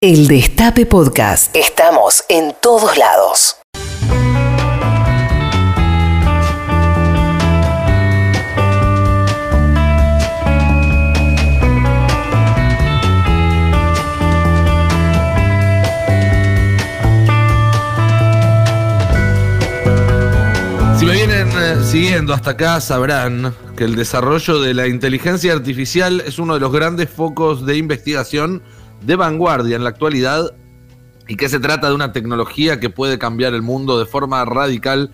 El Destape Podcast. Estamos en todos lados. Si me vienen eh, siguiendo hasta acá, sabrán que el desarrollo de la inteligencia artificial es uno de los grandes focos de investigación de vanguardia en la actualidad y que se trata de una tecnología que puede cambiar el mundo de forma radical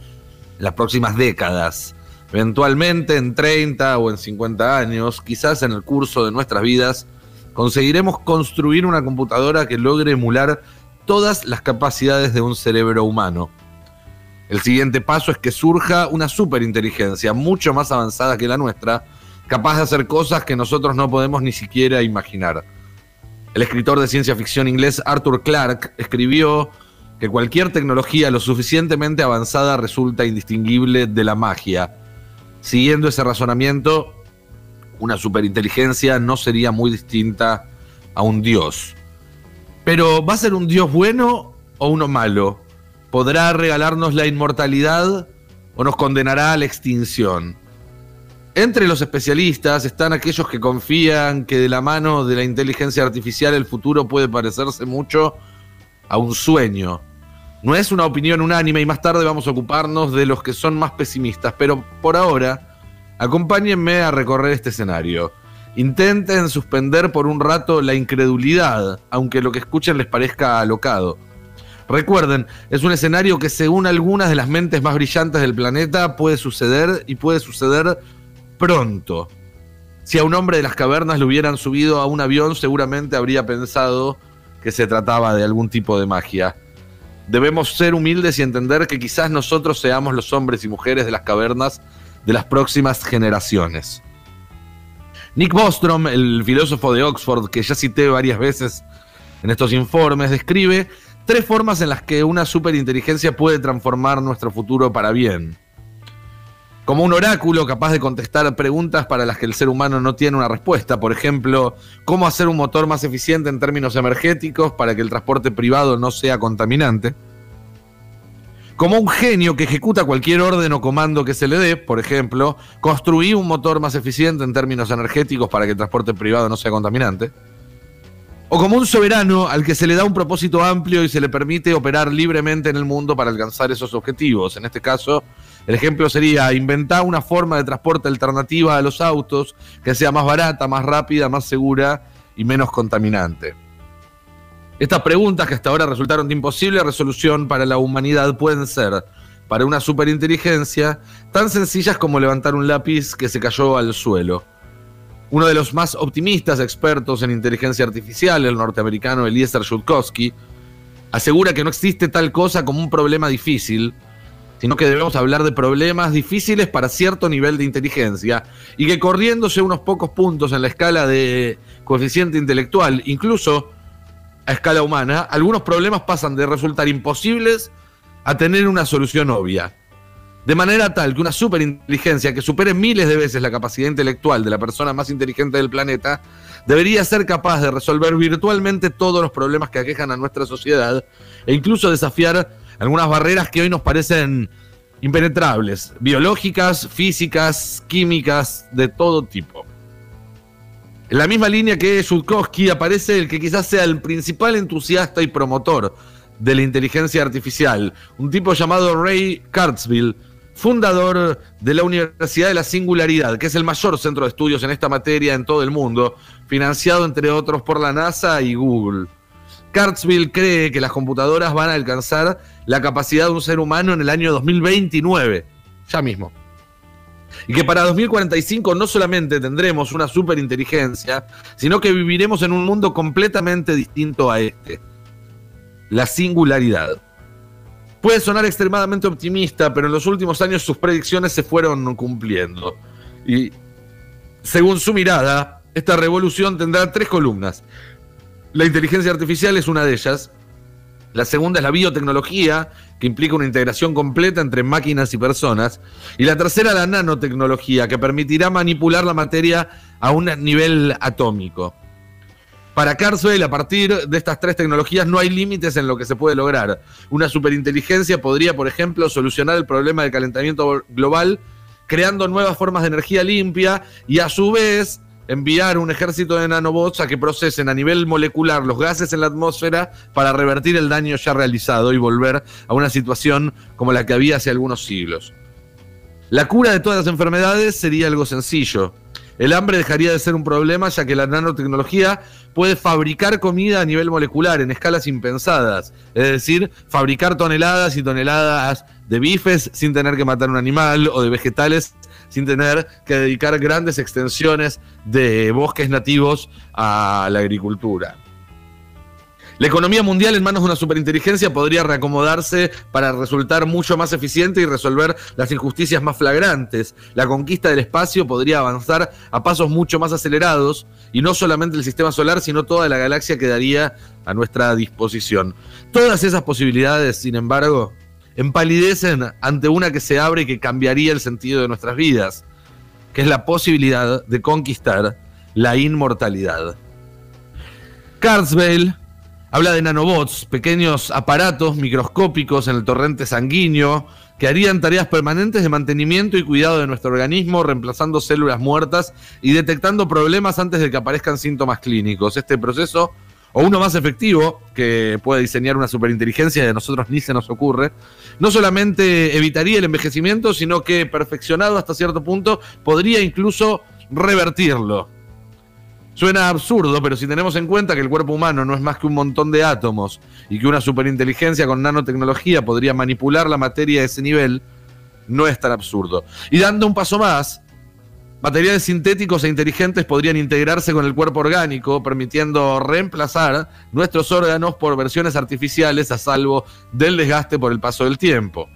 en las próximas décadas. Eventualmente en 30 o en 50 años, quizás en el curso de nuestras vidas, conseguiremos construir una computadora que logre emular todas las capacidades de un cerebro humano. El siguiente paso es que surja una superinteligencia mucho más avanzada que la nuestra, capaz de hacer cosas que nosotros no podemos ni siquiera imaginar. El escritor de ciencia ficción inglés Arthur Clarke escribió que cualquier tecnología lo suficientemente avanzada resulta indistinguible de la magia. Siguiendo ese razonamiento, una superinteligencia no sería muy distinta a un dios. Pero ¿va a ser un dios bueno o uno malo? ¿Podrá regalarnos la inmortalidad o nos condenará a la extinción? Entre los especialistas están aquellos que confían que de la mano de la inteligencia artificial el futuro puede parecerse mucho a un sueño. No es una opinión unánime y más tarde vamos a ocuparnos de los que son más pesimistas, pero por ahora acompáñenme a recorrer este escenario. Intenten suspender por un rato la incredulidad, aunque lo que escuchen les parezca alocado. Recuerden, es un escenario que según algunas de las mentes más brillantes del planeta puede suceder y puede suceder pronto. Si a un hombre de las cavernas le hubieran subido a un avión, seguramente habría pensado que se trataba de algún tipo de magia. Debemos ser humildes y entender que quizás nosotros seamos los hombres y mujeres de las cavernas de las próximas generaciones. Nick Bostrom, el filósofo de Oxford, que ya cité varias veces en estos informes, describe tres formas en las que una superinteligencia puede transformar nuestro futuro para bien como un oráculo capaz de contestar preguntas para las que el ser humano no tiene una respuesta. Por ejemplo, cómo hacer un motor más eficiente en términos energéticos para que el transporte privado no sea contaminante. Como un genio que ejecuta cualquier orden o comando que se le dé, por ejemplo, construir un motor más eficiente en términos energéticos para que el transporte privado no sea contaminante. O como un soberano al que se le da un propósito amplio y se le permite operar libremente en el mundo para alcanzar esos objetivos. En este caso, el ejemplo sería inventar una forma de transporte alternativa a los autos que sea más barata, más rápida, más segura y menos contaminante. Estas preguntas que hasta ahora resultaron de imposible resolución para la humanidad pueden ser, para una superinteligencia, tan sencillas como levantar un lápiz que se cayó al suelo. Uno de los más optimistas expertos en inteligencia artificial, el norteamericano Eliezer Yudkowsky, asegura que no existe tal cosa como un problema difícil, sino que debemos hablar de problemas difíciles para cierto nivel de inteligencia y que corriéndose unos pocos puntos en la escala de coeficiente intelectual, incluso a escala humana, algunos problemas pasan de resultar imposibles a tener una solución obvia. De manera tal que una superinteligencia que supere miles de veces la capacidad intelectual de la persona más inteligente del planeta debería ser capaz de resolver virtualmente todos los problemas que aquejan a nuestra sociedad e incluso desafiar algunas barreras que hoy nos parecen impenetrables, biológicas, físicas, químicas, de todo tipo. En la misma línea que Yudkowsky aparece el que quizás sea el principal entusiasta y promotor de la inteligencia artificial, un tipo llamado Ray Kurzweil, fundador de la Universidad de la Singularidad, que es el mayor centro de estudios en esta materia en todo el mundo, financiado entre otros por la NASA y Google. Kurzweil cree que las computadoras van a alcanzar la capacidad de un ser humano en el año 2029, ya mismo. Y que para 2045 no solamente tendremos una superinteligencia, sino que viviremos en un mundo completamente distinto a este. La singularidad. Puede sonar extremadamente optimista, pero en los últimos años sus predicciones se fueron cumpliendo. Y según su mirada, esta revolución tendrá tres columnas. La inteligencia artificial es una de ellas. La segunda es la biotecnología, que implica una integración completa entre máquinas y personas. Y la tercera, la nanotecnología, que permitirá manipular la materia a un nivel atómico. Para Carswell, a partir de estas tres tecnologías no hay límites en lo que se puede lograr. Una superinteligencia podría, por ejemplo, solucionar el problema del calentamiento global creando nuevas formas de energía limpia y a su vez enviar un ejército de nanobots a que procesen a nivel molecular los gases en la atmósfera para revertir el daño ya realizado y volver a una situación como la que había hace algunos siglos. La cura de todas las enfermedades sería algo sencillo. El hambre dejaría de ser un problema ya que la nanotecnología puede fabricar comida a nivel molecular en escalas impensadas, es decir, fabricar toneladas y toneladas de bifes sin tener que matar un animal o de vegetales sin tener que dedicar grandes extensiones de bosques nativos a la agricultura. La economía mundial en manos de una superinteligencia podría reacomodarse para resultar mucho más eficiente y resolver las injusticias más flagrantes. La conquista del espacio podría avanzar a pasos mucho más acelerados y no solamente el sistema solar, sino toda la galaxia quedaría a nuestra disposición. Todas esas posibilidades, sin embargo, empalidecen ante una que se abre y que cambiaría el sentido de nuestras vidas, que es la posibilidad de conquistar la inmortalidad. Carswell habla de nanobots, pequeños aparatos microscópicos en el torrente sanguíneo que harían tareas permanentes de mantenimiento y cuidado de nuestro organismo, reemplazando células muertas y detectando problemas antes de que aparezcan síntomas clínicos. Este proceso o uno más efectivo, que puede diseñar una superinteligencia a nosotros ni se nos ocurre, no solamente evitaría el envejecimiento, sino que perfeccionado hasta cierto punto podría incluso revertirlo. Suena absurdo, pero si tenemos en cuenta que el cuerpo humano no es más que un montón de átomos y que una superinteligencia con nanotecnología podría manipular la materia a ese nivel, no es tan absurdo. Y dando un paso más, Materiales sintéticos e inteligentes podrían integrarse con el cuerpo orgánico, permitiendo reemplazar nuestros órganos por versiones artificiales a salvo del desgaste por el paso del tiempo.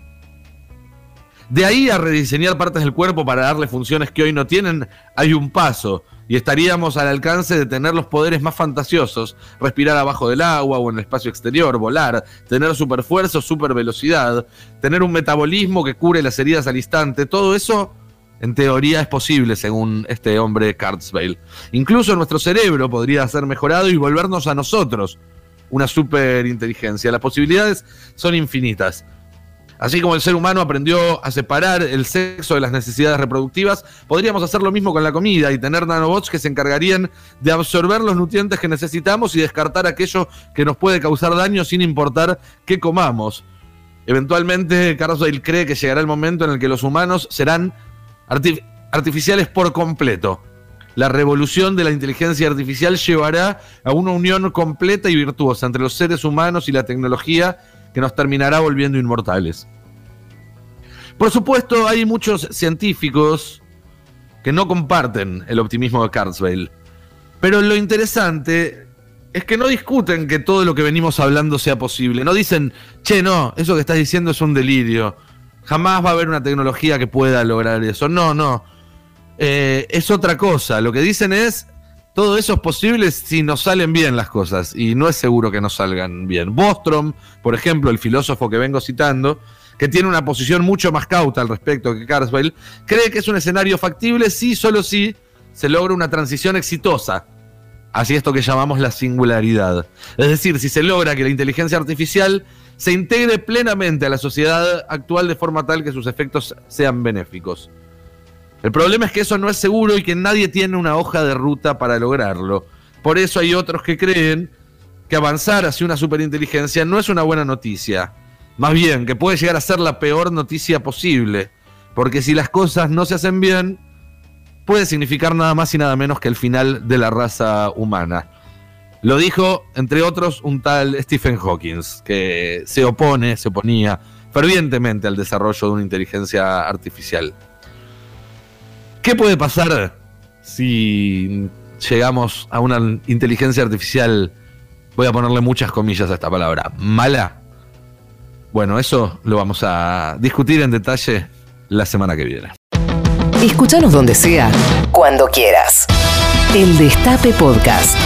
De ahí a rediseñar partes del cuerpo para darle funciones que hoy no tienen, hay un paso, y estaríamos al alcance de tener los poderes más fantasiosos, respirar abajo del agua o en el espacio exterior, volar, tener superfuerza o supervelocidad, tener un metabolismo que cure las heridas al instante, todo eso en teoría es posible, según este hombre Cartsvale. Incluso nuestro cerebro podría ser mejorado y volvernos a nosotros una superinteligencia. Las posibilidades son infinitas. Así como el ser humano aprendió a separar el sexo de las necesidades reproductivas, podríamos hacer lo mismo con la comida y tener nanobots que se encargarían de absorber los nutrientes que necesitamos y descartar aquello que nos puede causar daño sin importar qué comamos. Eventualmente, Carlsdale cree que llegará el momento en el que los humanos serán artificiales por completo. La revolución de la inteligencia artificial llevará a una unión completa y virtuosa entre los seres humanos y la tecnología que nos terminará volviendo inmortales. Por supuesto, hay muchos científicos que no comparten el optimismo de Carswell. Pero lo interesante es que no discuten que todo lo que venimos hablando sea posible. No dicen, che, no, eso que estás diciendo es un delirio. Jamás va a haber una tecnología que pueda lograr eso. No, no. Eh, es otra cosa. Lo que dicen es, todo eso es posible si nos salen bien las cosas. Y no es seguro que nos salgan bien. Bostrom, por ejemplo, el filósofo que vengo citando, que tiene una posición mucho más cauta al respecto que Carswell, cree que es un escenario factible si, solo si, se logra una transición exitosa hacia esto que llamamos la singularidad. Es decir, si se logra que la inteligencia artificial se integre plenamente a la sociedad actual de forma tal que sus efectos sean benéficos. El problema es que eso no es seguro y que nadie tiene una hoja de ruta para lograrlo. Por eso hay otros que creen que avanzar hacia una superinteligencia no es una buena noticia. Más bien, que puede llegar a ser la peor noticia posible. Porque si las cosas no se hacen bien, puede significar nada más y nada menos que el final de la raza humana. Lo dijo, entre otros, un tal Stephen Hawking, que se opone, se oponía fervientemente al desarrollo de una inteligencia artificial. ¿Qué puede pasar si llegamos a una inteligencia artificial, voy a ponerle muchas comillas a esta palabra, mala? Bueno, eso lo vamos a discutir en detalle la semana que viene. Escúchanos donde sea, cuando quieras. El Destape Podcast.